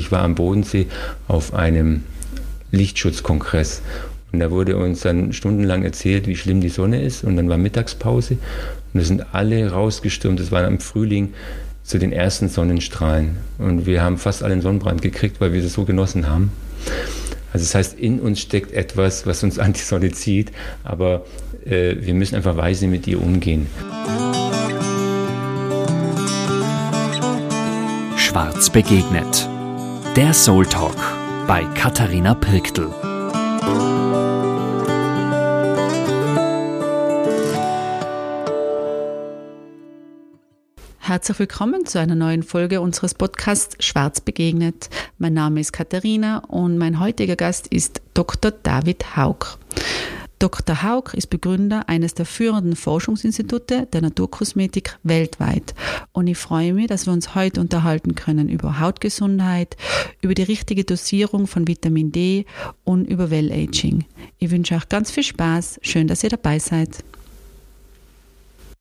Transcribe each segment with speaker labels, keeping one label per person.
Speaker 1: Ich war am Bodensee auf einem Lichtschutzkongress und da wurde uns dann stundenlang erzählt, wie schlimm die Sonne ist und dann war Mittagspause und wir sind alle rausgestürmt. Das war im Frühling zu den ersten Sonnenstrahlen und wir haben fast alle einen Sonnenbrand gekriegt, weil wir das so genossen haben. Also das heißt, in uns steckt etwas, was uns an die Sonne zieht, aber äh, wir müssen einfach weise mit ihr umgehen.
Speaker 2: Schwarz begegnet. Der Soul Talk bei Katharina Pirktl.
Speaker 3: Herzlich willkommen zu einer neuen Folge unseres Podcasts Schwarz begegnet. Mein Name ist Katharina und mein heutiger Gast ist Dr. David Haug. Dr. Haug ist Begründer eines der führenden Forschungsinstitute der Naturkosmetik weltweit. Und ich freue mich, dass wir uns heute unterhalten können über Hautgesundheit, über die richtige Dosierung von Vitamin D und über Well-Aging. Ich wünsche euch ganz viel Spaß. Schön, dass ihr dabei seid.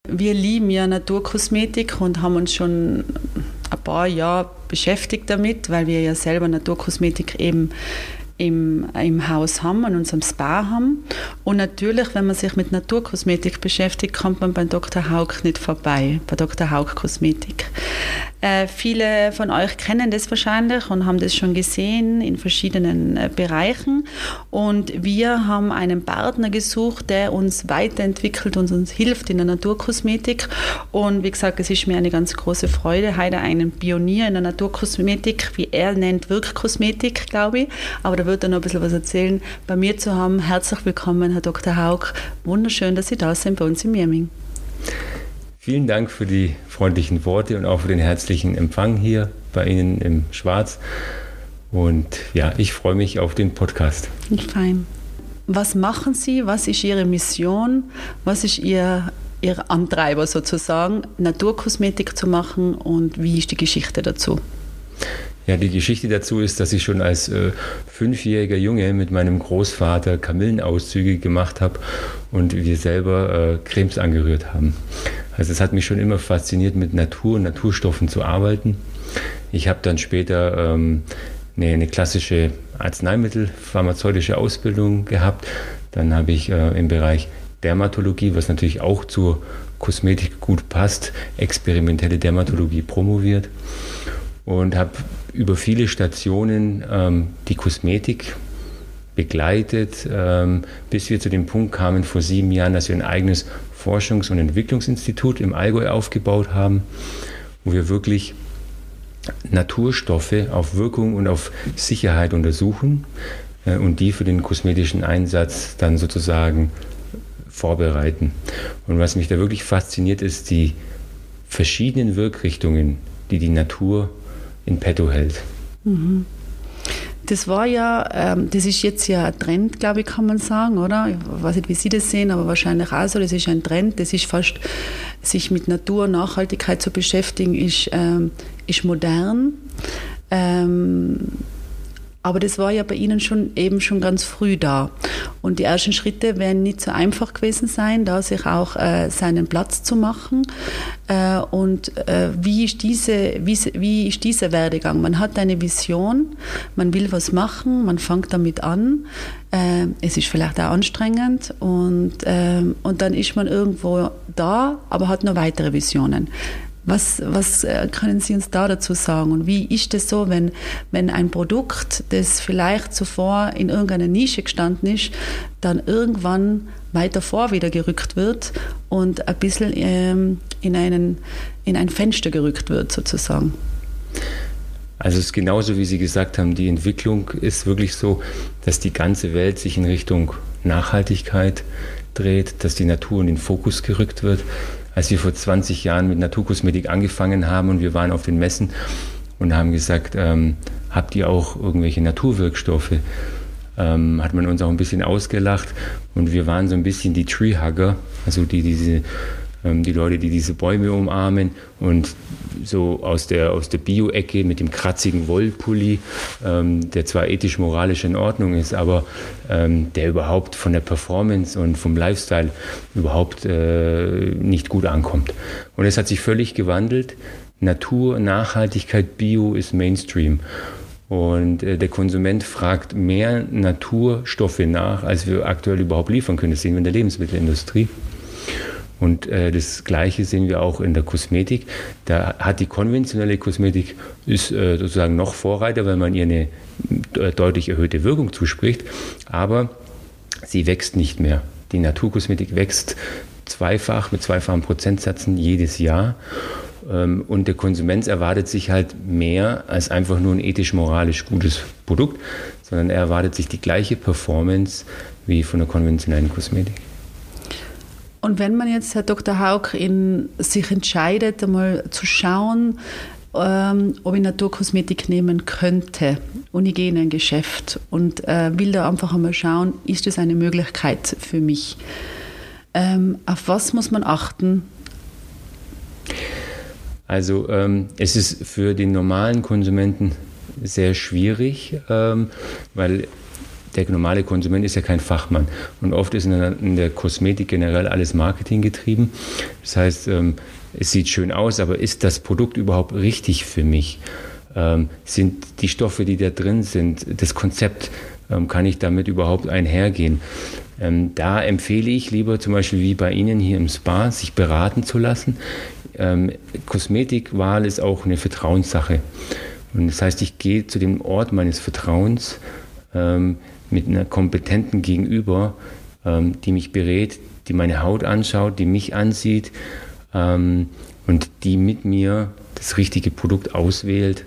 Speaker 3: Wir lieben ja Naturkosmetik und haben uns schon ein paar Jahre beschäftigt damit, weil wir ja selber Naturkosmetik eben im, im Haus haben, an unserem Spa haben. Und natürlich, wenn man sich mit Naturkosmetik beschäftigt, kommt man beim Dr. Haug nicht vorbei, bei Dr. Haug Kosmetik. Äh, viele von euch kennen das wahrscheinlich und haben das schon gesehen in verschiedenen äh, Bereichen. Und wir haben einen Partner gesucht, der uns weiterentwickelt und uns hilft in der Naturkosmetik. Und wie gesagt, es ist mir eine ganz große Freude, heute einen Pionier in der Naturkosmetik, wie er nennt, Wirkkosmetik, glaube ich. Aber da wird er noch ein bisschen was erzählen, bei mir zu haben. Herzlich willkommen, Herr Dr. Haug. Wunderschön, dass Sie da sind bei uns in Mirming.
Speaker 1: Vielen Dank für die freundlichen Worte und auch für den herzlichen Empfang hier bei Ihnen im Schwarz. Und ja, ich freue mich auf den Podcast.
Speaker 3: Fein. Was machen Sie? Was ist Ihre Mission? Was ist Ihr, Ihr Antreiber sozusagen, Naturkosmetik zu machen und wie ist die Geschichte dazu?
Speaker 1: Ja, die Geschichte dazu ist, dass ich schon als äh, fünfjähriger Junge mit meinem Großvater Kamillenauszüge gemacht habe und wir selber äh, Cremes angerührt haben. Also es hat mich schon immer fasziniert, mit Natur und Naturstoffen zu arbeiten. Ich habe dann später ähm, eine, eine, klassische Arzneimittelpharmazeutische Ausbildung gehabt. Dann habe ich äh, im Bereich Dermatologie, was natürlich auch zur Kosmetik gut passt, experimentelle Dermatologie promoviert und habe über viele Stationen ähm, die Kosmetik begleitet, ähm, bis wir zu dem Punkt kamen vor sieben Jahren, dass wir ein eigenes Forschungs- und Entwicklungsinstitut im Allgäu aufgebaut haben, wo wir wirklich Naturstoffe auf Wirkung und auf Sicherheit untersuchen äh, und die für den kosmetischen Einsatz dann sozusagen vorbereiten. Und was mich da wirklich fasziniert, ist die verschiedenen Wirkrichtungen, die die Natur in petto hält. Mhm.
Speaker 3: Das war ja, ähm, das ist jetzt ja ein Trend, glaube ich, kann man sagen, oder? Ich weiß nicht, wie Sie das sehen, aber wahrscheinlich auch so. Das ist ein Trend, das ist fast, sich mit Natur und Nachhaltigkeit zu beschäftigen, ist, ähm, ist modern. Ähm, aber das war ja bei Ihnen schon eben schon ganz früh da. Und die ersten Schritte werden nicht so einfach gewesen sein, da sich auch äh, seinen Platz zu machen. Äh, und äh, wie, ist diese, wie, wie ist dieser Werdegang? Man hat eine Vision, man will was machen, man fängt damit an. Äh, es ist vielleicht auch anstrengend und, ähm, und dann ist man irgendwo da, aber hat noch weitere Visionen. Was, was äh, können Sie uns da dazu sagen? Und wie ist es so, wenn, wenn ein Produkt, das vielleicht zuvor in irgendeiner Nische gestanden ist, dann irgendwann weiter vor wieder gerückt wird und ein bisschen ähm, in, einen, in ein Fenster gerückt wird, sozusagen?
Speaker 1: Also es ist genauso, wie Sie gesagt haben, die Entwicklung ist wirklich so, dass die ganze Welt sich in Richtung Nachhaltigkeit dreht, dass die Natur in den Fokus gerückt wird als wir vor 20 Jahren mit Naturkosmetik angefangen haben und wir waren auf den Messen und haben gesagt, ähm, habt ihr auch irgendwelche Naturwirkstoffe? Ähm, hat man uns auch ein bisschen ausgelacht und wir waren so ein bisschen die Treehugger, also die diese ähm, die Leute, die diese Bäume umarmen und so aus der, aus der Bio-Ecke mit dem kratzigen Wollpulli, ähm, der zwar ethisch-moralisch in Ordnung ist, aber ähm, der überhaupt von der Performance und vom Lifestyle überhaupt äh, nicht gut ankommt. Und es hat sich völlig gewandelt. Natur, Nachhaltigkeit, Bio ist Mainstream. Und äh, der Konsument fragt mehr Naturstoffe nach, als wir aktuell überhaupt liefern können. Das sehen wir in der Lebensmittelindustrie. Und äh, das Gleiche sehen wir auch in der Kosmetik. Da hat die konventionelle Kosmetik ist äh, sozusagen noch Vorreiter, weil man ihr eine äh, deutlich erhöhte Wirkung zuspricht. Aber sie wächst nicht mehr. Die Naturkosmetik wächst zweifach mit zweifachen Prozentsätzen jedes Jahr. Ähm, und der Konsument erwartet sich halt mehr als einfach nur ein ethisch-moralisch gutes Produkt, sondern er erwartet sich die gleiche Performance wie von der konventionellen Kosmetik.
Speaker 3: Und wenn man jetzt, Herr Dr. Haug, in, sich entscheidet, einmal zu schauen, ähm, ob ich Naturkosmetik nehmen könnte und ich gehe in ein Geschäft und äh, will da einfach einmal schauen, ist das eine Möglichkeit für mich? Ähm, auf was muss man achten?
Speaker 1: Also ähm, es ist für den normalen Konsumenten sehr schwierig, ähm, weil der normale Konsument ist ja kein Fachmann. Und oft ist in der, in der Kosmetik generell alles Marketing getrieben. Das heißt, ähm, es sieht schön aus, aber ist das Produkt überhaupt richtig für mich? Ähm, sind die Stoffe, die da drin sind, das Konzept, ähm, kann ich damit überhaupt einhergehen? Ähm, da empfehle ich lieber zum Beispiel wie bei Ihnen hier im Spa, sich beraten zu lassen. Ähm, Kosmetikwahl ist auch eine Vertrauenssache. Und das heißt, ich gehe zu dem Ort meines Vertrauens, ähm, mit einer kompetenten Gegenüber, ähm, die mich berät, die meine Haut anschaut, die mich ansieht ähm, und die mit mir das richtige Produkt auswählt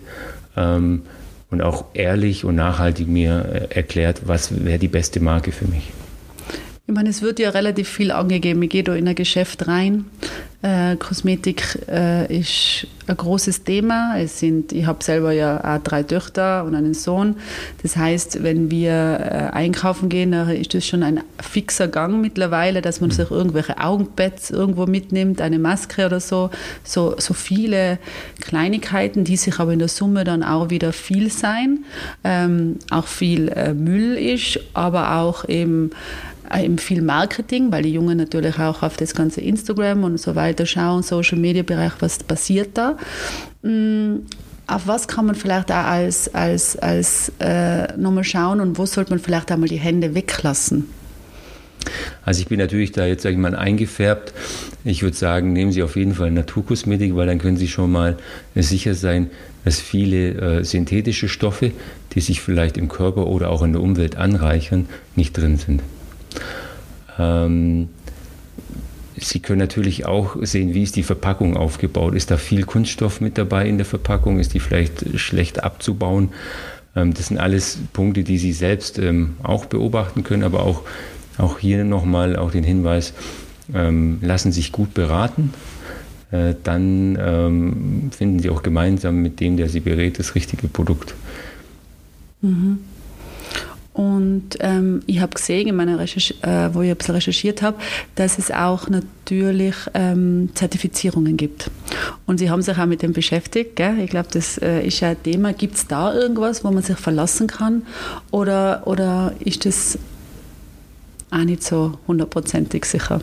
Speaker 1: ähm, und auch ehrlich und nachhaltig mir äh, erklärt, was wäre die beste Marke für mich.
Speaker 3: Ich meine, es wird ja relativ viel angegeben. Ich gehe da in ein Geschäft rein, äh, Kosmetik äh, ist ein großes Thema. Es sind, ich habe selber ja auch drei Töchter und einen Sohn. Das heißt, wenn wir äh, einkaufen gehen, ist das schon ein fixer Gang mittlerweile, dass man sich irgendwelche Augenpads irgendwo mitnimmt, eine Maske oder so. So, so viele Kleinigkeiten, die sich aber in der Summe dann auch wieder viel sein. Ähm, auch viel äh, Müll ist, aber auch eben eben viel Marketing, weil die Jungen natürlich auch auf das ganze Instagram und so weiter schauen, Social Media Bereich, was passiert da. Mm, auf was kann man vielleicht auch als, als, als äh, nochmal schauen und wo sollte man vielleicht einmal die Hände weglassen?
Speaker 1: Also ich bin natürlich da jetzt, sage ich mal, eingefärbt. Ich würde sagen, nehmen Sie auf jeden Fall Naturkosmetik, weil dann können Sie schon mal sicher sein, dass viele äh, synthetische Stoffe, die sich vielleicht im Körper oder auch in der Umwelt anreichern, nicht drin sind. Ähm, Sie können natürlich auch sehen, wie ist die Verpackung aufgebaut. Ist da viel Kunststoff mit dabei in der Verpackung? Ist die vielleicht schlecht abzubauen? Ähm, das sind alles Punkte, die Sie selbst ähm, auch beobachten können, aber auch, auch hier nochmal auch den Hinweis, ähm, lassen sich gut beraten. Äh, dann ähm, finden Sie auch gemeinsam mit dem, der Sie berät, das richtige Produkt.
Speaker 3: Mhm. Und ähm, ich habe gesehen, in meiner äh, wo ich ein bisschen recherchiert habe, dass es auch natürlich ähm, Zertifizierungen gibt. Und Sie haben sich auch mit dem beschäftigt. Gell? Ich glaube, das äh, ist ja ein Thema. Gibt es da irgendwas, wo man sich verlassen kann? Oder, oder ist das auch nicht so hundertprozentig sicher?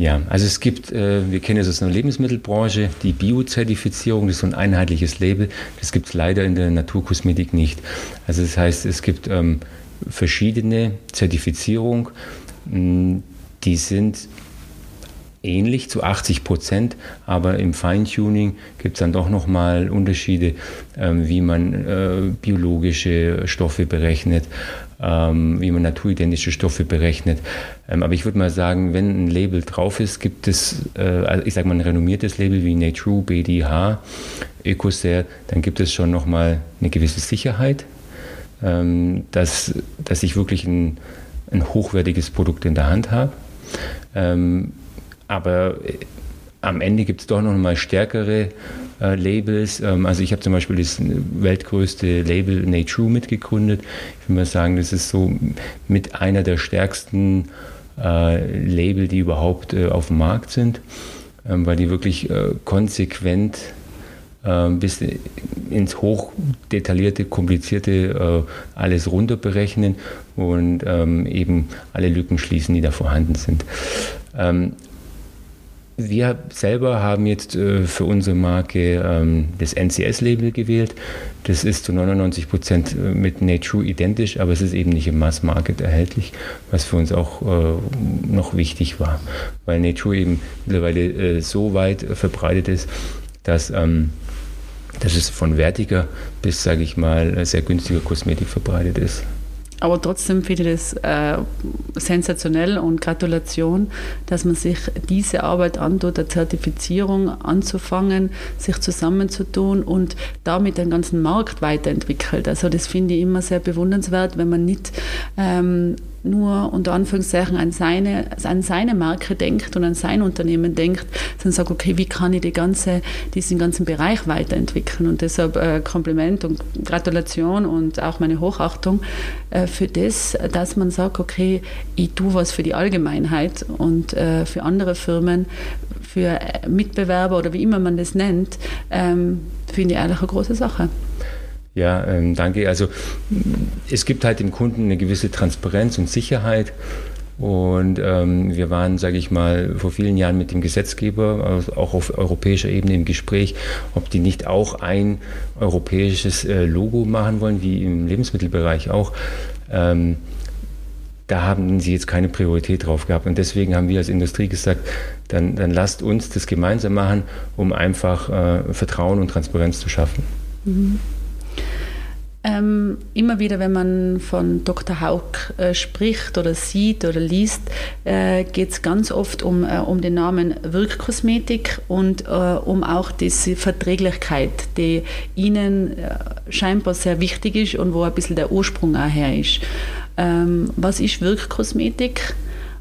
Speaker 1: Ja, also es gibt, äh, wir kennen es aus der Lebensmittelbranche, die Bio-Zertifizierung, das ist so ein einheitliches Label. Das gibt es leider in der Naturkosmetik nicht. Also das heißt, es gibt ähm, verschiedene Zertifizierungen, die sind ähnlich zu 80 Prozent, aber im Feintuning gibt es dann doch nochmal Unterschiede, ähm, wie man äh, biologische Stoffe berechnet, ähm, wie man naturidentische Stoffe berechnet. Ähm, aber ich würde mal sagen, wenn ein Label drauf ist, gibt es, äh, also ich sage mal ein renommiertes Label wie Natrue, BDH, Ecocert, dann gibt es schon nochmal eine gewisse Sicherheit, ähm, dass, dass ich wirklich ein, ein hochwertiges Produkt in der Hand habe. Ähm, aber äh, am Ende gibt es doch noch mal stärkere äh, Labels. Ähm, also ich habe zum Beispiel das weltgrößte Label Natrue mitgegründet. Ich würde mal sagen, das ist so mit einer der stärksten äh, Label, die überhaupt äh, auf dem Markt sind, ähm, weil die wirklich äh, konsequent ähm, bis ins hochdetaillierte, komplizierte äh, alles runter berechnen und ähm, eben alle Lücken schließen, die da vorhanden sind. Wir selber haben jetzt äh, für unsere Marke ähm, das NCS-Label gewählt. Das ist zu 99 Prozent äh, mit Nature identisch, aber es ist eben nicht im Mass-Market erhältlich, was für uns auch äh, noch wichtig war, weil Nature eben mittlerweile so weit verbreitet ist, dass, ähm, dass es von wertiger bis, sage ich mal, sehr günstiger Kosmetik verbreitet ist.
Speaker 3: Aber trotzdem finde ich das äh, sensationell und Gratulation, dass man sich diese Arbeit antut, der Zertifizierung anzufangen, sich zusammenzutun und damit den ganzen Markt weiterentwickelt. Also das finde ich immer sehr bewundernswert, wenn man nicht ähm, nur unter Anführungszeichen an seine, an seine Marke denkt und an sein Unternehmen denkt, sondern sagt, okay, wie kann ich die ganze, diesen ganzen Bereich weiterentwickeln? Und deshalb äh, Kompliment und Gratulation und auch meine Hochachtung äh, für das, dass man sagt, okay, ich tue was für die Allgemeinheit und äh, für andere Firmen, für Mitbewerber oder wie immer man das nennt, ähm, finde ich eigentlich eine große Sache.
Speaker 1: Ja, ähm, danke. Also es gibt halt dem Kunden eine gewisse Transparenz und Sicherheit. Und ähm, wir waren, sage ich mal, vor vielen Jahren mit dem Gesetzgeber, also auch auf europäischer Ebene im Gespräch, ob die nicht auch ein europäisches äh, Logo machen wollen, wie im Lebensmittelbereich auch. Ähm, da haben sie jetzt keine Priorität drauf gehabt. Und deswegen haben wir als Industrie gesagt, dann, dann lasst uns das gemeinsam machen, um einfach äh, Vertrauen und Transparenz zu schaffen. Mhm.
Speaker 3: Ähm, immer wieder, wenn man von Dr. Haug äh, spricht oder sieht oder liest, äh, geht es ganz oft um, äh, um den Namen Wirkkosmetik und äh, um auch diese Verträglichkeit, die Ihnen äh, scheinbar sehr wichtig ist und wo ein bisschen der Ursprung auch her ist. Ähm, was ist Wirkkosmetik?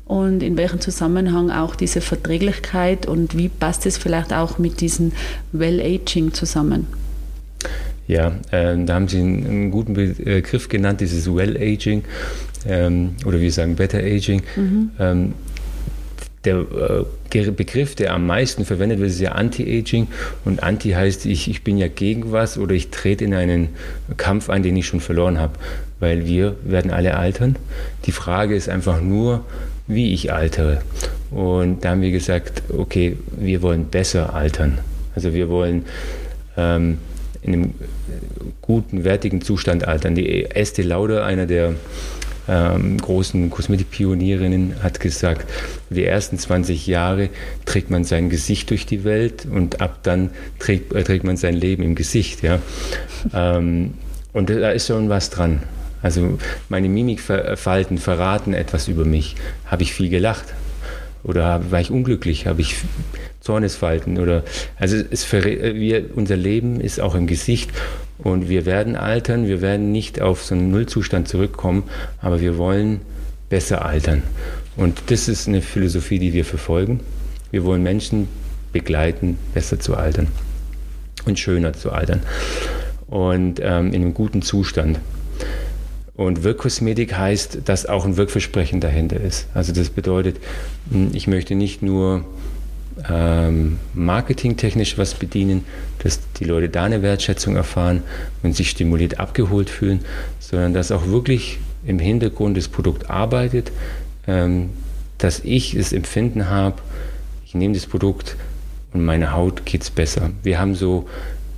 Speaker 3: und in welchem Zusammenhang auch diese Verträglichkeit und wie passt es vielleicht auch mit diesem Well-Aging zusammen?
Speaker 1: Ja, äh, da haben Sie einen, einen, guten Begriff genannt, dieses Well-Aging ähm, oder wir sagen Better Aging. Mhm. Ähm, der äh, Begriff, der am meisten verwendet wird, ist ja Anti-Aging. Und Anti heißt, ich, ich bin ja gegen was oder ich trete in einen Kampf ein, den ich schon verloren habe. Weil wir werden alle altern. Die Frage ist einfach nur, wie ich altere. Und da haben wir gesagt, okay, wir wollen besser altern. Also wir wollen ähm, in einem guten, wertigen Zustand altern. Die Estee Lauder, einer der ähm, großen Kosmetikpionierinnen, hat gesagt, die ersten 20 Jahre trägt man sein Gesicht durch die Welt und ab dann trägt, äh, trägt man sein Leben im Gesicht. Ja? ähm, und da ist schon was dran. Also meine Mimikfalten verraten etwas über mich. Habe ich viel gelacht? Oder war ich unglücklich? Habe ich Zornesfalten? Oder also es, wir, unser Leben ist auch im Gesicht und wir werden altern. Wir werden nicht auf so einen Nullzustand zurückkommen, aber wir wollen besser altern. Und das ist eine Philosophie, die wir verfolgen. Wir wollen Menschen begleiten, besser zu altern und schöner zu altern und ähm, in einem guten Zustand. Und Wirkkosmetik heißt, dass auch ein Wirkversprechen dahinter ist. Also das bedeutet, hm, ich möchte nicht nur ähm, marketingtechnisch was bedienen, dass die Leute da eine Wertschätzung erfahren und sich stimuliert abgeholt fühlen, sondern dass auch wirklich im Hintergrund das Produkt arbeitet, ähm, dass ich das Empfinden habe, ich nehme das Produkt und meine Haut geht es besser. Wir haben so,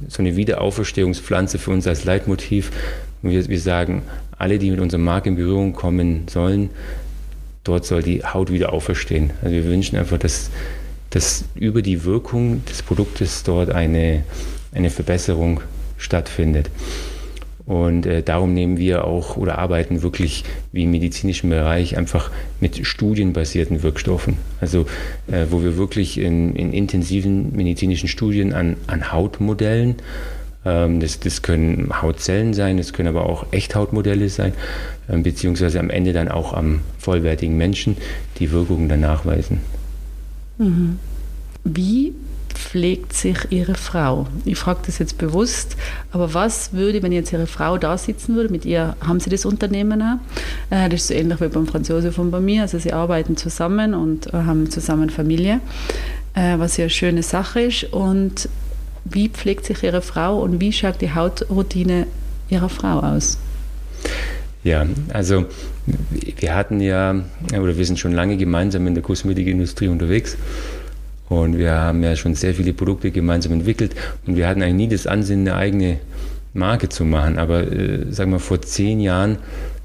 Speaker 1: so eine Wiederauferstehungspflanze für uns als Leitmotiv. Wir, wir sagen, alle, die mit unserer Marke in Berührung kommen sollen, dort soll die Haut wieder auferstehen. Also wir wünschen einfach, dass, dass über die Wirkung des Produktes dort eine, eine Verbesserung stattfindet. Und äh, darum nehmen wir auch oder arbeiten wirklich wie im medizinischen Bereich einfach mit studienbasierten Wirkstoffen. Also äh, wo wir wirklich in, in intensiven medizinischen Studien an, an Hautmodellen ähm, das, das, können Hautzellen sein, das können aber auch Echthautmodelle sein, ähm, beziehungsweise am Ende dann auch am vollwertigen Menschen die Wirkungen dann nachweisen.
Speaker 3: Mhm. Wie pflegt sich Ihre Frau? Ich frage das jetzt bewusst, aber was würde, wenn jetzt Ihre Frau da sitzen würde, mit ihr haben Sie das Unternehmen auch? Äh, das ist so ähnlich wie beim Franzosen von bei mir, also Sie arbeiten zusammen und äh, haben zusammen Familie, äh, was ja eine schöne Sache ist und wie pflegt sich Ihre Frau und wie schaut die Hautroutine Ihrer Frau aus?
Speaker 1: Ja, also wir hatten ja, oder wir sind schon lange gemeinsam in der Kosmetikindustrie unterwegs. Und wir haben ja schon sehr viele Produkte gemeinsam entwickelt und wir hatten eigentlich nie das Ansinnen, eine eigene Marke zu machen. Aber äh, sagen wir, vor zehn Jahren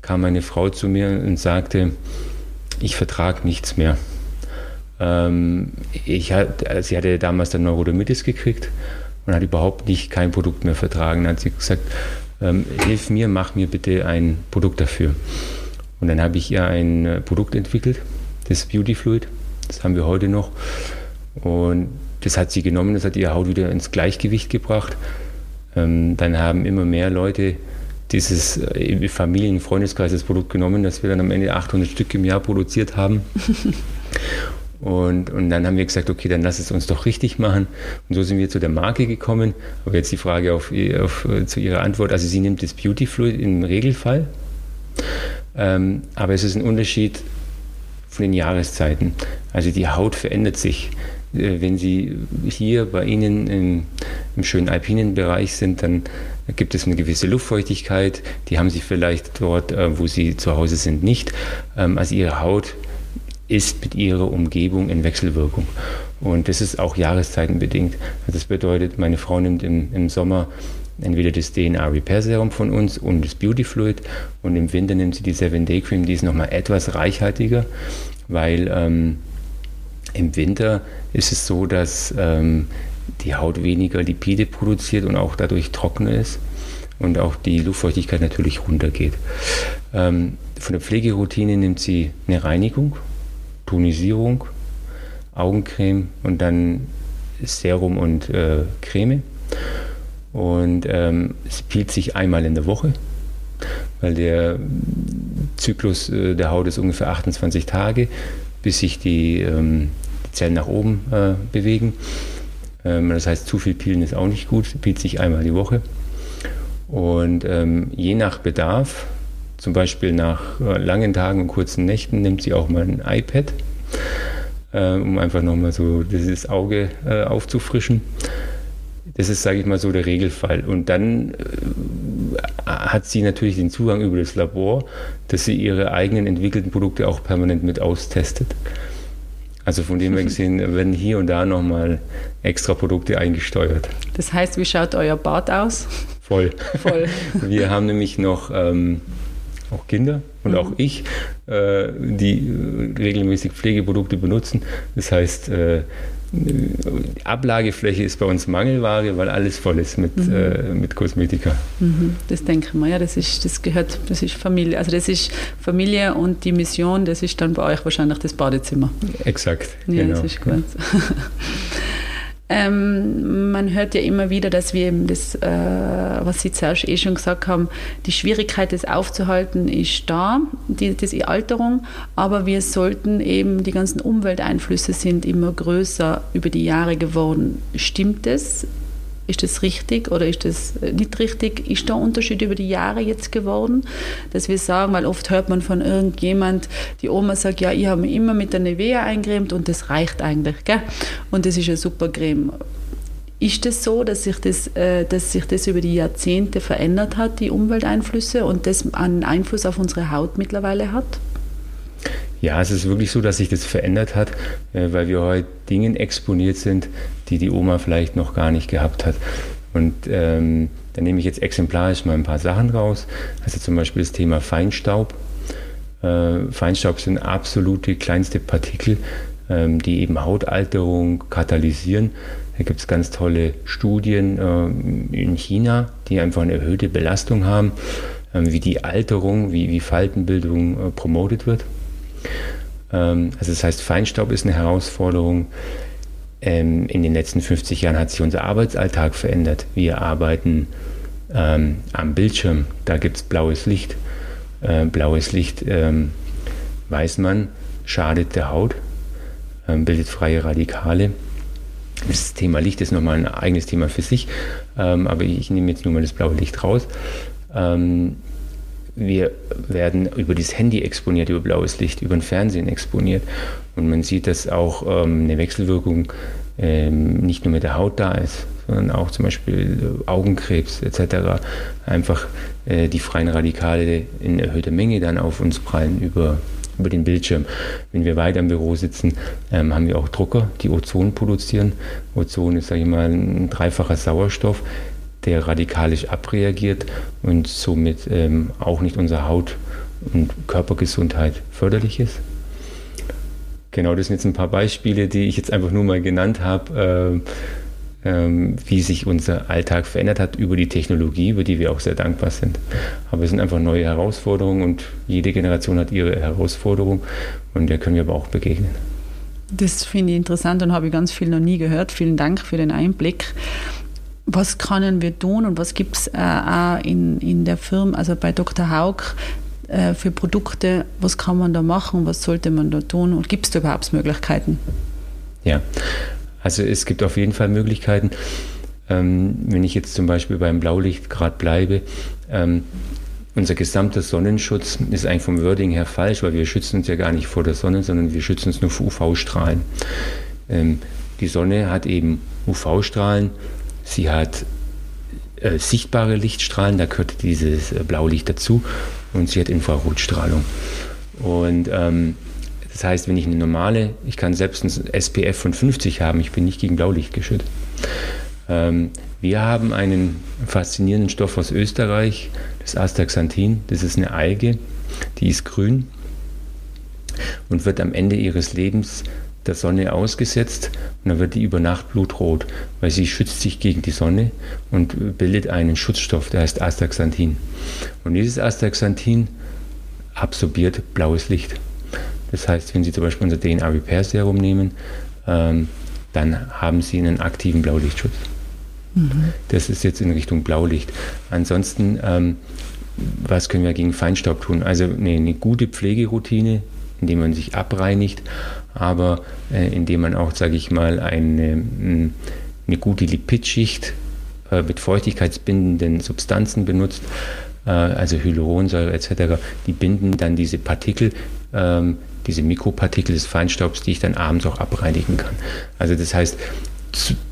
Speaker 1: kam eine Frau zu mir und sagte, ich vertrage nichts mehr. Ähm, ich hat, sie hatte damals dann Neurodermitis gekriegt und hat überhaupt nicht kein Produkt mehr vertragen. Dann hat sie gesagt, ähm, hilf mir, mach mir bitte ein Produkt dafür. Und dann habe ich ihr ein äh, Produkt entwickelt, das Beauty Fluid. Das haben wir heute noch. Und das hat sie genommen, das hat ihre Haut wieder ins Gleichgewicht gebracht. Ähm, dann haben immer mehr Leute dieses äh, Familien-, Freundeskreis das Produkt genommen, dass wir dann am Ende 800 Stück im Jahr produziert haben. Und, und dann haben wir gesagt, okay, dann lass es uns doch richtig machen. Und so sind wir zu der Marke gekommen. Aber jetzt die Frage auf, auf, zu Ihrer Antwort. Also sie nimmt das Beauty Fluid im Regelfall. Ähm, aber es ist ein Unterschied von den Jahreszeiten. Also die Haut verändert sich. Äh, wenn Sie hier bei Ihnen im, im schönen alpinen Bereich sind, dann gibt es eine gewisse Luftfeuchtigkeit. Die haben Sie vielleicht dort, äh, wo Sie zu Hause sind, nicht. Ähm, also Ihre Haut ist mit ihrer Umgebung in Wechselwirkung. Und das ist auch jahreszeitenbedingt. Das bedeutet, meine Frau nimmt im, im Sommer entweder das DNA Repair Serum von uns und das Beauty Fluid und im Winter nimmt sie die 7 Day Cream, die ist nochmal etwas reichhaltiger, weil ähm, im Winter ist es so, dass ähm, die Haut weniger Lipide produziert und auch dadurch trockener ist und auch die Luftfeuchtigkeit natürlich runtergeht. Ähm, von der Pflegeroutine nimmt sie eine Reinigung, Tonisierung, Augencreme und dann Serum und äh, Creme. Und ähm, es peelt sich einmal in der Woche, weil der Zyklus äh, der Haut ist ungefähr 28 Tage, bis sich die, ähm, die Zellen nach oben äh, bewegen. Ähm, das heißt, zu viel Peelen ist auch nicht gut, peelt sich einmal die Woche. Und ähm, je nach Bedarf zum Beispiel nach äh, langen Tagen und kurzen Nächten nimmt sie auch mal ein iPad, äh, um einfach nochmal so dieses Auge äh, aufzufrischen. Das ist, sage ich mal, so der Regelfall. Und dann äh, hat sie natürlich den Zugang über das Labor, dass sie ihre eigenen entwickelten Produkte auch permanent mit austestet. Also von dem her gesehen werden hier und da nochmal extra Produkte eingesteuert.
Speaker 3: Das heißt, wie schaut euer Bad aus?
Speaker 1: Voll. Voll. Wir haben nämlich noch ähm, auch Kinder und mhm. auch ich, äh, die äh, regelmäßig Pflegeprodukte benutzen. Das heißt, äh, die Ablagefläche ist bei uns Mangelware, weil alles voll ist mit, mhm. äh, mit Kosmetika.
Speaker 3: Mhm. Das denken wir, ja, das ist, das gehört, das ist Familie. Also das ist Familie und die Mission, das ist dann bei euch wahrscheinlich das Badezimmer.
Speaker 1: Exakt.
Speaker 3: Ja, genau. das ist gut. Ähm, man hört ja immer wieder, dass wir eben das, äh, was Sie zuerst eh schon gesagt haben, die Schwierigkeit, das aufzuhalten, ist da, die, das die Alterung, aber wir sollten eben, die ganzen Umwelteinflüsse sind immer größer über die Jahre geworden. Stimmt das? Ist das richtig oder ist das nicht richtig? Ist da ein Unterschied über die Jahre jetzt geworden, dass wir sagen, weil oft hört man von irgendjemand, die Oma sagt, ja, ich habe mich immer mit der Nivea eingecremt und das reicht eigentlich, gell? Und das ist eine super Creme. Ist es das so, dass sich das, äh, dass sich das über die Jahrzehnte verändert hat, die Umwelteinflüsse, und das einen Einfluss auf unsere Haut mittlerweile hat?
Speaker 1: Ja, es ist wirklich so, dass sich das verändert hat, äh, weil wir heute Dingen exponiert sind, die die Oma vielleicht noch gar nicht gehabt hat. Und ähm, da nehme ich jetzt exemplarisch mal ein paar Sachen raus. Also zum Beispiel das Thema Feinstaub. Äh, Feinstaub sind absolute kleinste Partikel, ähm, die eben Hautalterung katalysieren. Da gibt es ganz tolle Studien äh, in China, die einfach eine erhöhte Belastung haben, äh, wie die Alterung, wie, wie Faltenbildung äh, promotet wird. Ähm, also das heißt, Feinstaub ist eine Herausforderung. Ähm, in den letzten 50 Jahren hat sich unser Arbeitsalltag verändert. Wir arbeiten ähm, am Bildschirm, da gibt es blaues Licht. Äh, blaues Licht, weiß man, schadet der Haut, bildet freie Radikale. Das Thema Licht ist nochmal ein eigenes Thema für sich, aber ich nehme jetzt nur mal das blaue Licht raus. Wir werden über das Handy exponiert, über blaues Licht, über den Fernsehen exponiert. Und man sieht, dass auch ähm, eine Wechselwirkung ähm, nicht nur mit der Haut da ist, sondern auch zum Beispiel äh, Augenkrebs etc. Einfach äh, die freien Radikale in erhöhter Menge dann auf uns prallen über, über den Bildschirm. Wenn wir weiter im Büro sitzen, ähm, haben wir auch Drucker, die Ozon produzieren. Ozon ist, sage ich mal, ein dreifacher Sauerstoff, der radikalisch abreagiert und somit ähm, auch nicht unsere Haut und Körpergesundheit förderlich ist. Genau, das sind jetzt ein paar Beispiele, die ich jetzt einfach nur mal genannt habe, äh, äh, wie sich unser Alltag verändert hat über die Technologie, über die wir auch sehr dankbar sind. Aber es sind einfach neue Herausforderungen und jede Generation hat ihre Herausforderung und der können wir aber auch begegnen.
Speaker 3: Das finde ich interessant und habe ich ganz viel noch nie gehört. Vielen Dank für den Einblick. Was können wir tun und was gibt es äh, auch in, in der Firma, also bei Dr. Haug, äh, für Produkte? Was kann man da machen? Was sollte man da tun? Und gibt es da überhaupt Möglichkeiten?
Speaker 1: Ja, also es gibt auf jeden Fall Möglichkeiten. Ähm, wenn ich jetzt zum Beispiel beim Blaulicht gerade bleibe, ähm, unser gesamter Sonnenschutz ist eigentlich vom Wording her falsch, weil wir schützen uns ja gar nicht vor der Sonne, sondern wir schützen uns nur vor UV-Strahlen. Ähm, die Sonne hat eben UV-Strahlen, sie hat äh, sichtbare Lichtstrahlen, da gehört dieses äh, Blaulicht dazu und sie hat Infrarotstrahlung. Und ähm, das heißt, wenn ich eine normale, ich kann selbst ein SPF von 50 haben, ich bin nicht gegen Blaulicht geschützt. Ähm, wir haben einen faszinierenden Stoff aus Österreich, das Astaxanthin. Das ist eine Alge, die ist grün und wird am Ende ihres Lebens der Sonne ausgesetzt und dann wird die über Nacht blutrot, weil sie schützt sich gegen die Sonne und bildet einen Schutzstoff, der heißt Astaxanthin. Und dieses Astaxanthin absorbiert blaues Licht. Das heißt, wenn Sie zum Beispiel unser DNA Repair Serum nehmen, ähm, dann haben Sie einen aktiven Blaulichtschutz. Mhm. Das ist jetzt in Richtung Blaulicht. Ansonsten, ähm, was können wir gegen Feinstaub tun? Also eine, eine gute Pflegeroutine, indem man sich abreinigt, aber äh, indem man auch, sage ich mal, eine, mm, eine gute Lipidschicht äh, mit feuchtigkeitsbindenden Substanzen benutzt, äh, also Hyaluronsäure etc., die binden dann diese Partikel, ähm, diese Mikropartikel des Feinstaubs, die ich dann abends auch abreinigen kann. Also das heißt,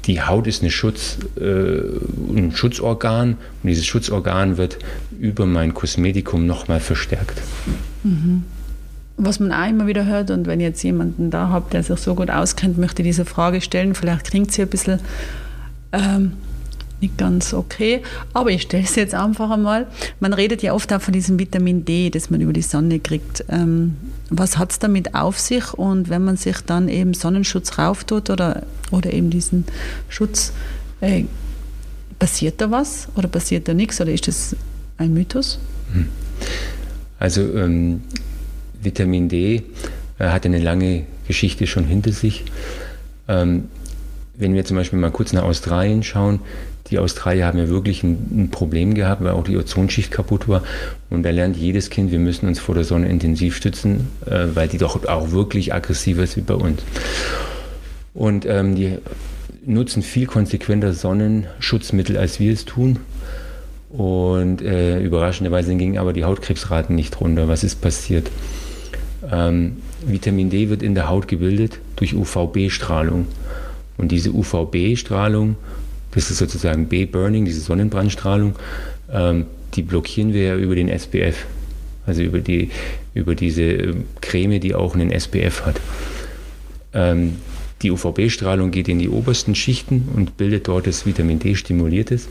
Speaker 1: die Haut ist Schutz, äh, ein Schutzorgan und dieses Schutzorgan wird über mein Kosmetikum nochmal verstärkt.
Speaker 3: Mhm was man auch immer wieder hört, und wenn ich jetzt jemanden da habe, der sich so gut auskennt, möchte ich diese Frage stellen. Vielleicht klingt sie ein bisschen ähm, nicht ganz okay, aber ich stelle es jetzt einfach einmal. Man redet ja oft auch von diesem Vitamin D, das man über die Sonne kriegt. Ähm, was hat es damit auf sich? Und wenn man sich dann eben Sonnenschutz rauftut oder, oder eben diesen Schutz, äh, passiert da was oder passiert da nichts oder ist das ein Mythos? Hm.
Speaker 1: Also ähm, Vitamin D äh, hat eine lange Geschichte schon hinter sich. Ähm, wenn wir zum Beispiel mal kurz nach Australien schauen, die Australier haben ja wirklich ein, ein, Problem gehabt, weil auch die Ozonschicht kaputt war. Und da lernt jedes Kind, wir müssen uns vor der Sonne intensiv stützen, äh, weil die doch auch wirklich aggressiver ist wie bei uns. Und ähm, die nutzen viel konsequenter Sonnenschutzmittel, als wir es tun. Und äh, überraschenderweise gingen aber die Hautkrebsraten nicht runter. Was ist passiert? Ähm, Vitamin D wird in der Haut gebildet durch UVB-Strahlung. Und diese UVB-Strahlung, das ist sozusagen B-Burning, diese Sonnenbrandstrahlung, ähm, die blockieren wir ja über den SPF. Also über, die, über diese ähm, Creme, die auch einen SPF hat. Ähm, die UVB-Strahlung geht in die obersten Schichten und bildet dort das Vitamin D, stimuliert es.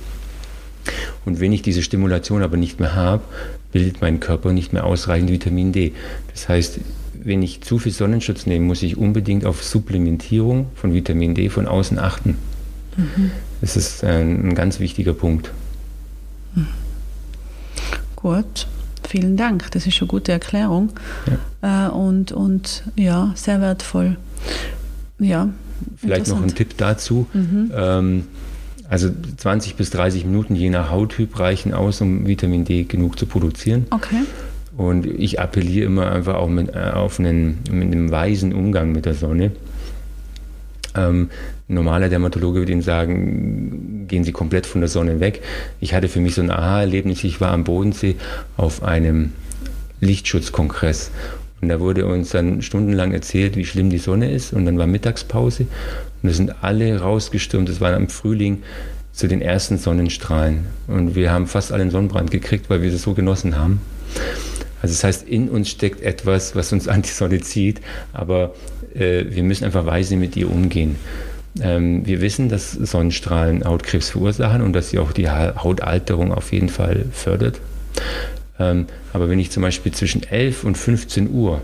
Speaker 1: Und wenn ich diese Stimulation aber nicht mehr habe, bildet mein Körper nicht mehr ausreichend Vitamin D. Das heißt, wenn ich zu viel Sonnenschutz nehme, muss ich unbedingt auf Supplementierung von Vitamin D von außen achten. Mhm. Das ist ein, ganz wichtiger Punkt.
Speaker 3: Mhm. Gut, vielen Dank. Das ist eine gute Erklärung ja. Äh, und, und ja, sehr wertvoll. Ja,
Speaker 1: Vielleicht noch ein Tipp dazu. Mhm. Ähm, also 20 bis 30 Minuten je nach Hauttyp reichen aus, um Vitamin D genug zu produzieren.
Speaker 3: Okay.
Speaker 1: Und ich appelliere immer einfach auch mit, äh, auf einen, mit einem weisen Umgang mit der Sonne. Ähm, normaler Dermatologe würde Ihnen sagen, gehen Sie komplett von der Sonne weg. Ich hatte für mich so ein Aha-Erlebnis. Ich war am Bodensee auf einem Lichtschutzkongress. Und da wurde uns dann stundenlang erzählt, wie schlimm die Sonne ist. Und dann war Mittagspause. Und wir sind alle rausgestürmt. Das war im Frühling zu den ersten Sonnenstrahlen. Und wir haben fast alle einen Sonnenbrand gekriegt, weil wir das so genossen haben. Also das heißt, in uns steckt etwas, was uns an die Sonne zieht, aber äh, wir müssen einfach weise mit ihr umgehen. Ähm, wir wissen, dass Sonnenstrahlen Hautkrebs verursachen und dass sie auch die Hautalterung auf jeden Fall fördert. Ähm, aber wenn ich zum Beispiel zwischen 11 und 15 Uhr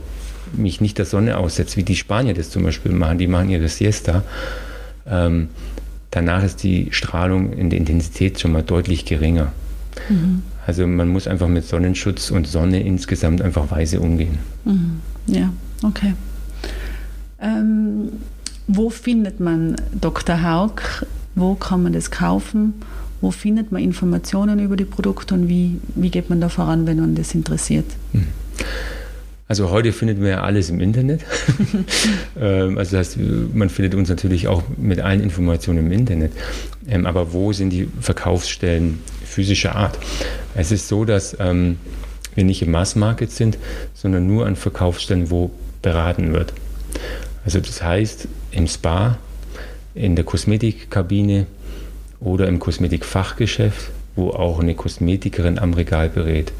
Speaker 1: mich nicht der Sonne aussetze, wie die Spanier das zum Beispiel machen, die machen ihre Siesta, ähm, danach ist die Strahlung in der Intensität schon mal deutlich geringer. Mhm. Also man muss einfach mit Sonnenschutz und Sonne insgesamt einfach weise umgehen.
Speaker 3: Mhm. Ja, okay. Ähm, wo findet man Dr. Haug? Wo kann man das kaufen? Wo findet man Informationen über die Produkte und wie, wie geht man da voran, wenn man das interessiert? Mhm.
Speaker 1: Also heute findet man ja alles im Internet. Ähm, also das heißt, man findet uns natürlich auch mit allen Informationen im Internet. Ähm, aber wo sind die Verkaufsstellen physischer Art? Es ist so, dass ähm, wir nicht im Massmarket sind, sondern nur an Verkaufsstellen, wo beraten wird. Also das heißt, im Spa, in der Kosmetikkabine oder im Kosmetikfachgeschäft, wo auch eine Kosmetikerin am Regal berät.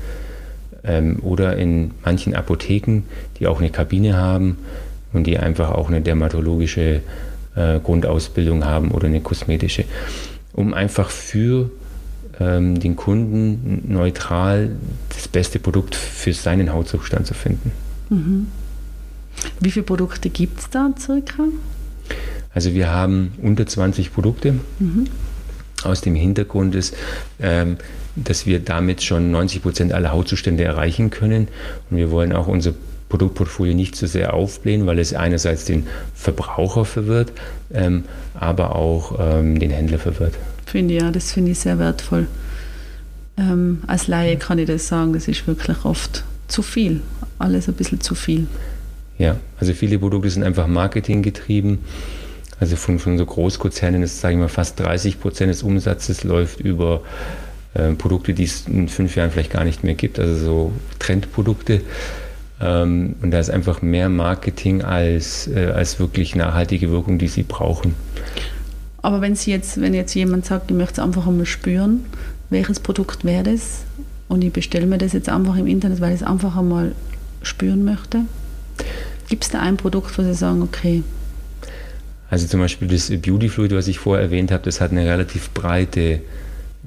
Speaker 1: Ähm, oder in manchen Apotheken, die auch eine Kabine haben und die einfach auch eine dermatologische äh, Grundausbildung haben oder eine kosmetische, um einfach für ähm, den Kunden neutral das beste Produkt für seinen Hautzustand zu finden. Mhm.
Speaker 3: Wie viele Produkte gibt es da circa?
Speaker 1: Also wir haben unter 20 Produkte. Mhm. Aus dem Hintergrund ist, ähm, dass wir damit schon 90 Prozent aller Hautzustände erreichen können. Und wir wollen auch unser Produktportfolio nicht zu so sehr aufblähen, weil es einerseits den Verbraucher verwirrt, ähm, aber auch ähm, den Händler verwirrt.
Speaker 3: Finde ich, ja, das finde ich sehr wertvoll. Ähm, als Laie kann ich das sagen, das ist wirklich oft zu viel. Alles ein bisschen zu viel.
Speaker 1: Ja, also viele Produkte sind einfach marketinggetrieben. Also von, von so Großkonzernen ist, sage ich mal, fast 30 Prozent des Umsatzes läuft über äh, Produkte, die es in fünf Jahren vielleicht gar nicht mehr gibt, also so Trendprodukte. Ähm, und da ist einfach mehr Marketing als, äh, als wirklich nachhaltige Wirkung, die sie brauchen.
Speaker 3: Aber wenn Sie jetzt, wenn jetzt jemand sagt, ich möchte es einfach einmal spüren, welches Produkt wäre das? Und ich bestelle mir das jetzt einfach im Internet, weil ich es einfach einmal spüren möchte. Gibt es da ein Produkt, wo Sie sagen, okay,
Speaker 1: also zum Beispiel das Beauty Fluid, was ich vorher erwähnt habe, das hat eine relativ breite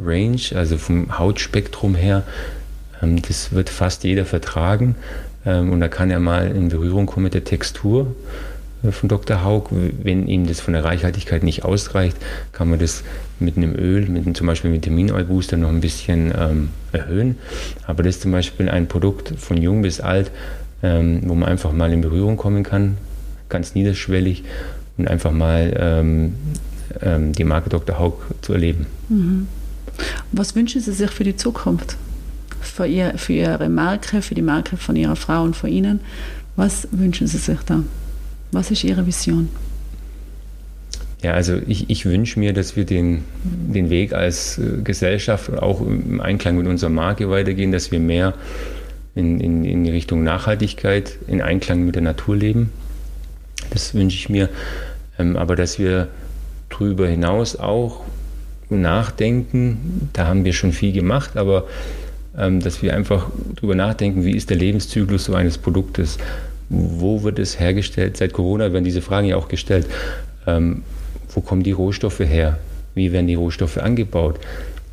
Speaker 1: Range, also vom Hautspektrum her. Ähm, das wird fast jeder vertragen ähm, und da kann er mal in Berührung kommen mit der Textur äh, von Dr. Haug. Wenn ihm das von der Reichhaltigkeit nicht ausreicht, kann man das mit einem Öl, mit einem, zum Beispiel Vitamin-Oil-Booster noch ein bisschen ähm, erhöhen. Aber das ist zum Beispiel ein Produkt von jung bis alt, ähm, wo man einfach mal in Berührung kommen kann, ganz niederschwellig und einfach mal ähm, ähm, die Marke Dr. Haug zu erleben. Mhm.
Speaker 3: Was wünschen Sie sich für die Zukunft? Für, ihr, für Ihre Marke, für die Marke von Ihrer Frau und von Ihnen? Was wünschen Sie sich da? Was ist Ihre Vision?
Speaker 1: Ja, also ich, ich wünsche mir, dass wir den, den Weg als äh, Gesellschaft auch im Einklang mit unserer Marke weitergehen, dass wir mehr in, in, in Richtung Nachhaltigkeit, in Einklang mit der Natur leben. Das wünsche ich mir. Ähm, aber dass wir darüber hinaus auch nachdenken, da haben wir schon viel gemacht, aber ähm, dass wir einfach darüber nachdenken, wie ist der Lebenszyklus so eines Produktes? Wo wird es hergestellt? Seit Corona werden diese Fragen ja auch gestellt. Ähm, wo kommen die Rohstoffe her? Wie werden die Rohstoffe angebaut?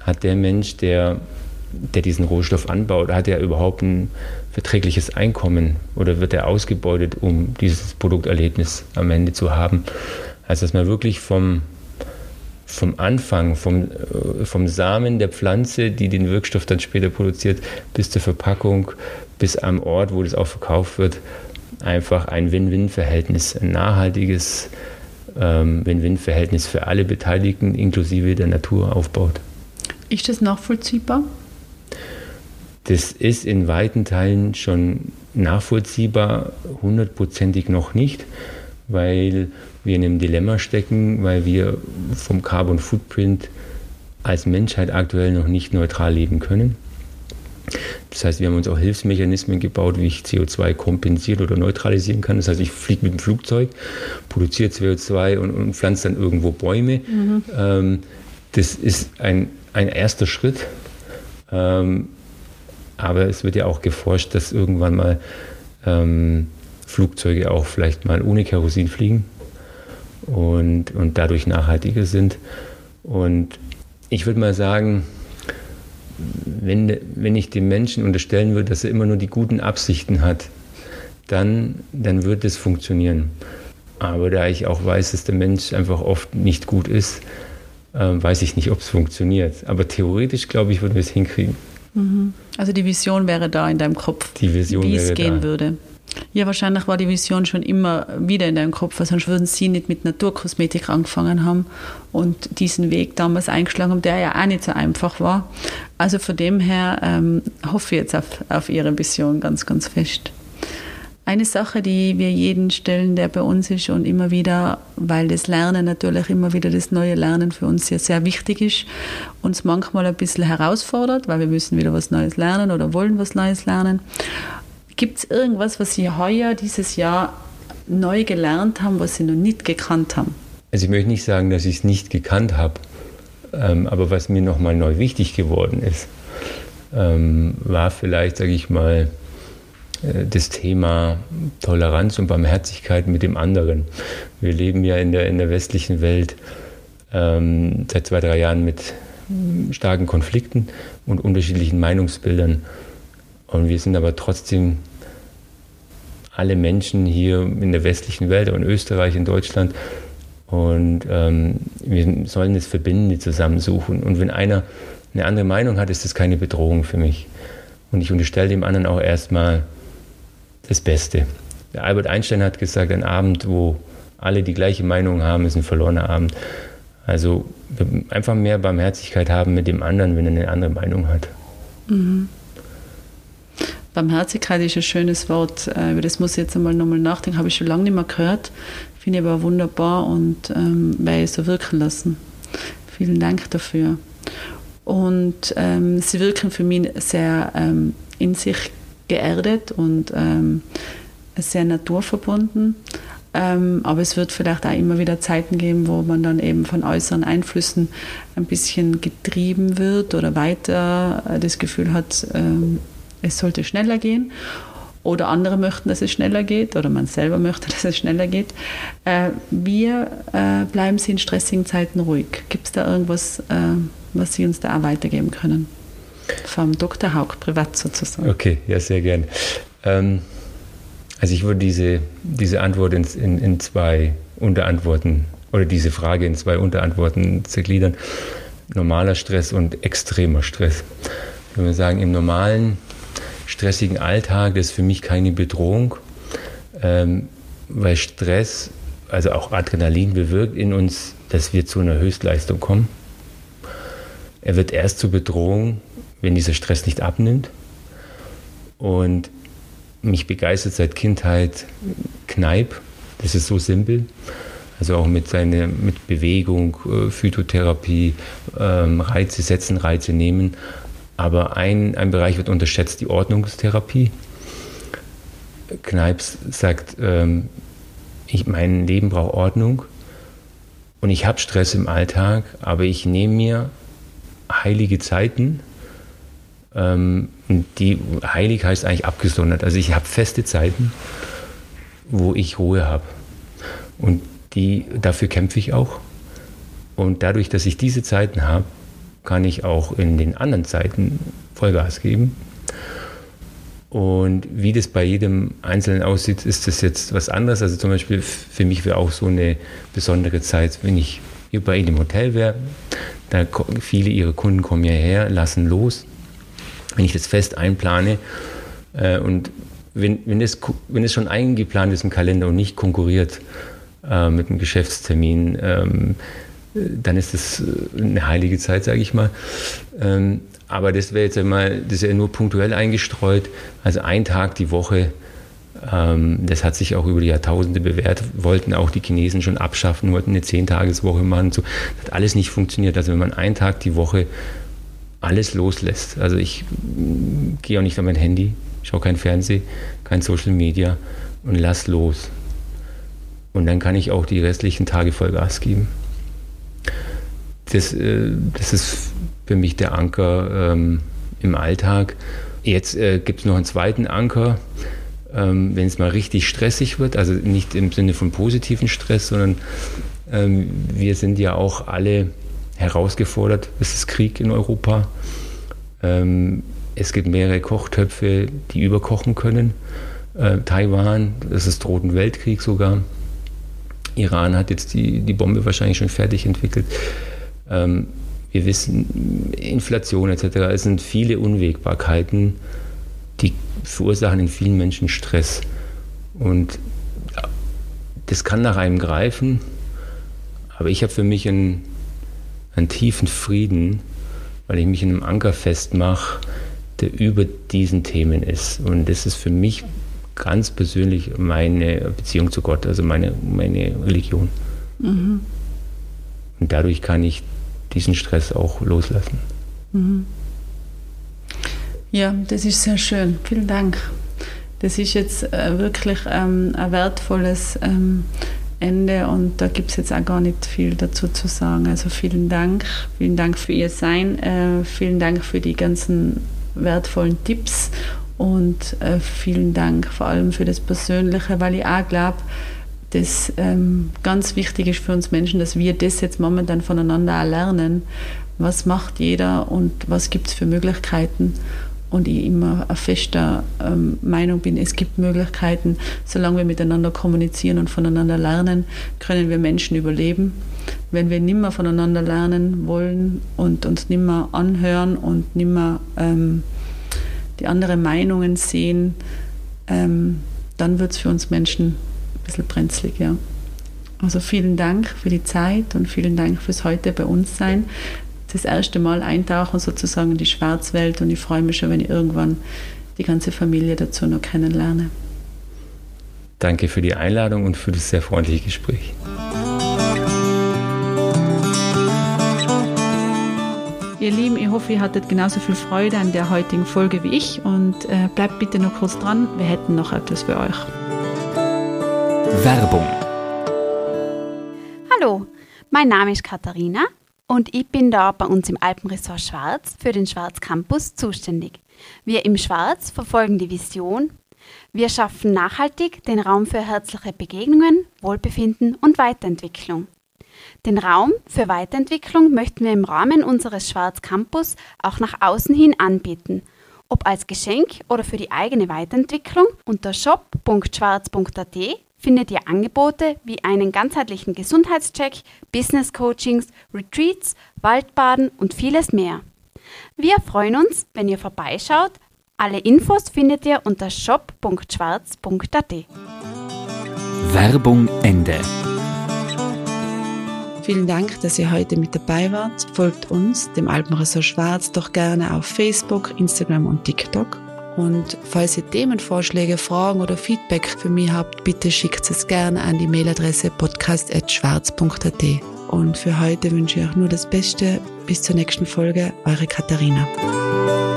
Speaker 1: Hat der Mensch, der, der diesen Rohstoff anbaut, hat er überhaupt ein verträgliches Einkommen oder wird er ausgebeutet, um dieses Produkterlebnis am Ende zu haben? Also dass man wirklich vom, vom Anfang, vom, äh, vom Samen der Pflanze, die den Wirkstoff dann später produziert, bis zur Verpackung, bis am Ort, wo das auch verkauft wird, einfach ein Win-Win-Verhältnis, ein nachhaltiges ähm, Win-Win-Verhältnis für alle Beteiligten inklusive der Natur aufbaut.
Speaker 3: Ist das nachvollziehbar?
Speaker 1: Das ist in weiten Teilen schon nachvollziehbar, hundertprozentig noch nicht, weil wir in einem Dilemma stecken, weil wir vom Carbon Footprint als Menschheit aktuell noch nicht neutral leben können. Das heißt, wir haben uns auch Hilfsmechanismen gebaut, wie ich CO2 kompensieren oder neutralisieren kann. Das heißt, ich fliege mit dem Flugzeug, produziere CO2 und, und pflanze dann irgendwo Bäume. Mhm. Ähm, das ist ein, ein erster Schritt. Ähm, aber es wird ja auch geforscht, dass irgendwann mal ähm, Flugzeuge auch vielleicht mal ohne Kerosin fliegen und, und dadurch nachhaltiger sind. Und ich würde mal sagen, wenn, wenn ich dem Menschen unterstellen würde, dass er immer nur die guten Absichten hat, dann, dann wird es funktionieren. Aber da ich auch weiß, dass der Mensch einfach oft nicht gut ist, äh, weiß ich nicht, ob es funktioniert. Aber theoretisch, glaube ich, würden wir es hinkriegen.
Speaker 3: Also die Vision wäre da in deinem Kopf,
Speaker 1: die Vision
Speaker 3: wie es gehen
Speaker 1: da.
Speaker 3: würde. Ja, wahrscheinlich war die Vision schon immer wieder in deinem Kopf, sonst würden sie nicht mit Naturkosmetik angefangen haben und diesen Weg damals eingeschlagen haben, der ja auch nicht so einfach war. Also von dem her ähm, hoffe ich jetzt auf, auf ihre Vision ganz, ganz fest. Eine Sache, die wir jeden stellen, der bei uns ist und immer wieder, weil das Lernen natürlich immer wieder das neue Lernen für uns ja sehr wichtig ist, uns manchmal ein bisschen herausfordert, weil wir müssen wieder was Neues lernen oder wollen was Neues lernen. Gibt es irgendwas, was Sie heuer, dieses Jahr neu gelernt haben, was Sie noch nicht gekannt haben?
Speaker 1: Also ich möchte nicht sagen, dass ich es nicht gekannt habe, ähm, aber was mir nochmal neu wichtig geworden ist, ähm, war vielleicht, sage ich mal, das Thema Toleranz und Barmherzigkeit mit dem anderen. Wir leben ja in der, in der westlichen Welt ähm, seit zwei, drei Jahren mit starken Konflikten und unterschiedlichen Meinungsbildern. Und wir sind aber trotzdem alle Menschen hier in der westlichen Welt, in Österreich, in Deutschland. Und ähm, wir sollen das Verbindende zusammensuchen. Und wenn einer eine andere Meinung hat, ist das keine Bedrohung für mich. Und ich unterstelle dem anderen auch erstmal das Beste. Der Albert Einstein hat gesagt, ein Abend, wo alle die gleiche Meinung haben, ist ein verlorener Abend. Also einfach mehr Barmherzigkeit haben mit dem anderen, wenn er eine andere Meinung hat. Mhm.
Speaker 3: Barmherzigkeit ist ein schönes Wort. Äh, über das muss ich jetzt einmal nochmal nachdenken. Habe ich schon lange nicht mehr gehört. Finde ich aber wunderbar und ähm, werde ich so wirken lassen. Vielen Dank dafür. Und ähm, sie wirken für mich sehr ähm, in sich geerdet und ähm, sehr naturverbunden. Ähm, aber es wird vielleicht auch immer wieder Zeiten geben, wo man dann eben von äußeren Einflüssen ein bisschen getrieben wird oder weiter äh, das Gefühl hat, ähm, es sollte schneller gehen. Oder andere möchten, dass es schneller geht, oder man selber möchte, dass es schneller geht. Äh, wir äh, bleiben Sie in stressigen Zeiten ruhig. Gibt es da irgendwas, äh, was Sie uns da auch weitergeben können? Vom Dr. Haug privat sozusagen.
Speaker 1: Okay, ja, sehr gern. Ähm, also ich würde diese, diese Antwort in, in, in zwei Unterantworten oder diese Frage in zwei Unterantworten zergliedern. Normaler Stress und extremer Stress. Ich würde sagen, im normalen, stressigen Alltag, das ist für mich keine Bedrohung, ähm, weil Stress, also auch Adrenalin bewirkt in uns, dass wir zu einer Höchstleistung kommen. Er wird erst zur Bedrohung, wenn dieser Stress nicht abnimmt. Und mich begeistert seit Kindheit Kneipp. Das ist so simpel. Also auch mit, seine, mit Bewegung, äh, Phytotherapie, ähm, Reize setzen, Reize nehmen. Aber ein, ein Bereich wird unterschätzt, die Ordnungstherapie. Kneips sagt, ähm, ich, mein Leben braucht Ordnung und ich habe Stress im Alltag, aber ich nehme mir heilige Zeiten, ähm, die heilig heißt eigentlich abgesondert. Also ich habe feste Zeiten, wo ich Ruhe habe. Und die, dafür kämpfe ich auch. Und dadurch, dass ich diese Zeiten habe, kann ich auch in den anderen Zeiten Vollgas geben. Und wie das bei jedem Einzelnen aussieht, ist das jetzt was anderes. Also zum Beispiel für mich wäre auch so eine besondere Zeit, wenn ich hier bei Ihnen im Hotel wäre. Da viele Ihrer Kunden kommen hierher, lassen los wenn ich das fest einplane äh, und wenn, wenn, das, wenn das schon eingeplant ist im Kalender und nicht konkurriert äh, mit einem Geschäftstermin, ähm, dann ist das äh, eine heilige Zeit, sage ich mal. Ähm, aber das wäre jetzt einmal, das ist ja nur punktuell eingestreut. Also ein Tag die Woche, ähm, das hat sich auch über die Jahrtausende bewährt. Wollten auch die Chinesen schon abschaffen, wollten eine Zehntageswoche machen. So. Das hat alles nicht funktioniert. Also wenn man einen Tag die Woche alles loslässt. Also ich gehe auch nicht an mein Handy, schaue kein Fernsehen, kein Social Media und lass los. Und dann kann ich auch die restlichen Tage Vollgas geben. Das, äh, das ist für mich der Anker ähm, im Alltag. Jetzt äh, gibt es noch einen zweiten Anker, ähm, wenn es mal richtig stressig wird, also nicht im Sinne von positiven Stress, sondern ähm, wir sind ja auch alle herausgefordert. Es ist Krieg in Europa. Ähm, es gibt mehrere Kochtöpfe, die überkochen können. Äh, Taiwan, das ist Roten Weltkrieg sogar. Iran hat jetzt die, die Bombe wahrscheinlich schon fertig entwickelt. Ähm, wir wissen, Inflation etc. Es sind viele Unwägbarkeiten, die verursachen in vielen Menschen Stress. Und das kann nach einem greifen, aber ich habe für mich einen, einen tiefen Frieden, weil ich mich in einem Anker festmache, der über diesen Themen ist. Und das ist für mich ganz persönlich meine Beziehung zu Gott, also meine, meine Religion. Mhm. Und dadurch kann ich diesen Stress auch loslassen. Mhm.
Speaker 3: Ja, das ist sehr schön. Vielen Dank. Das ist jetzt äh, wirklich ähm, ein wertvolles ähm, Ende und da gibt es jetzt auch gar nicht viel dazu zu sagen. Also vielen Dank, vielen Dank für Ihr Sein, äh, vielen Dank für die ganzen wertvollen Tipps und äh, vielen Dank vor allem für das Persönliche, weil ich auch glaube, dass ähm, ganz wichtig ist für uns Menschen, dass wir das jetzt momentan voneinander lernen. Was macht jeder und was gibt es für Möglichkeiten? Und ich immer eine feste ähm, Meinung bin, es gibt Möglichkeiten, solange wir miteinander kommunizieren und voneinander lernen, können wir Menschen überleben. Wenn wir nimmer voneinander lernen wollen und uns nimmer anhören und nimmer ähm, die anderen Meinungen sehen, ähm, dann wird es für uns Menschen ein bisschen brenzlig, ja. Also vielen Dank für die Zeit und vielen Dank fürs heute bei uns sein das erste Mal eintauchen sozusagen in die Schwarzwelt und ich freue mich schon, wenn ich irgendwann die ganze Familie dazu noch kennenlerne.
Speaker 1: Danke für die Einladung und für das sehr freundliche Gespräch.
Speaker 3: Ihr Lieben, ich hoffe, ihr hattet genauso viel Freude an der heutigen Folge wie ich und äh, bleibt bitte noch kurz dran, wir hätten noch etwas für euch.
Speaker 2: Werbung.
Speaker 4: Hallo, mein Name ist Katharina und ich bin da bei uns im Alpenresort Schwarz für den Schwarz Campus zuständig. Wir im Schwarz verfolgen die Vision. Wir schaffen nachhaltig den Raum für herzliche Begegnungen, Wohlbefinden und Weiterentwicklung. Den Raum für Weiterentwicklung möchten wir im Rahmen unseres Schwarz Campus auch nach außen hin anbieten, ob als Geschenk oder für die eigene Weiterentwicklung unter shop.schwarz.at findet ihr Angebote wie einen ganzheitlichen Gesundheitscheck, Business Coachings, Retreats, Waldbaden und vieles mehr. Wir freuen uns, wenn ihr vorbeischaut. Alle Infos findet ihr unter shop.schwarz.at.
Speaker 2: Werbung Ende.
Speaker 3: Vielen Dank, dass ihr heute mit dabei wart. Folgt uns, dem Alpenressort Schwarz, doch gerne auf Facebook, Instagram und TikTok und falls ihr Themenvorschläge, Fragen oder Feedback für mich habt, bitte schickt es gerne an die Mailadresse podcast.schwarz.at. Und für heute wünsche ich euch nur das Beste. Bis zur nächsten Folge, eure Katharina.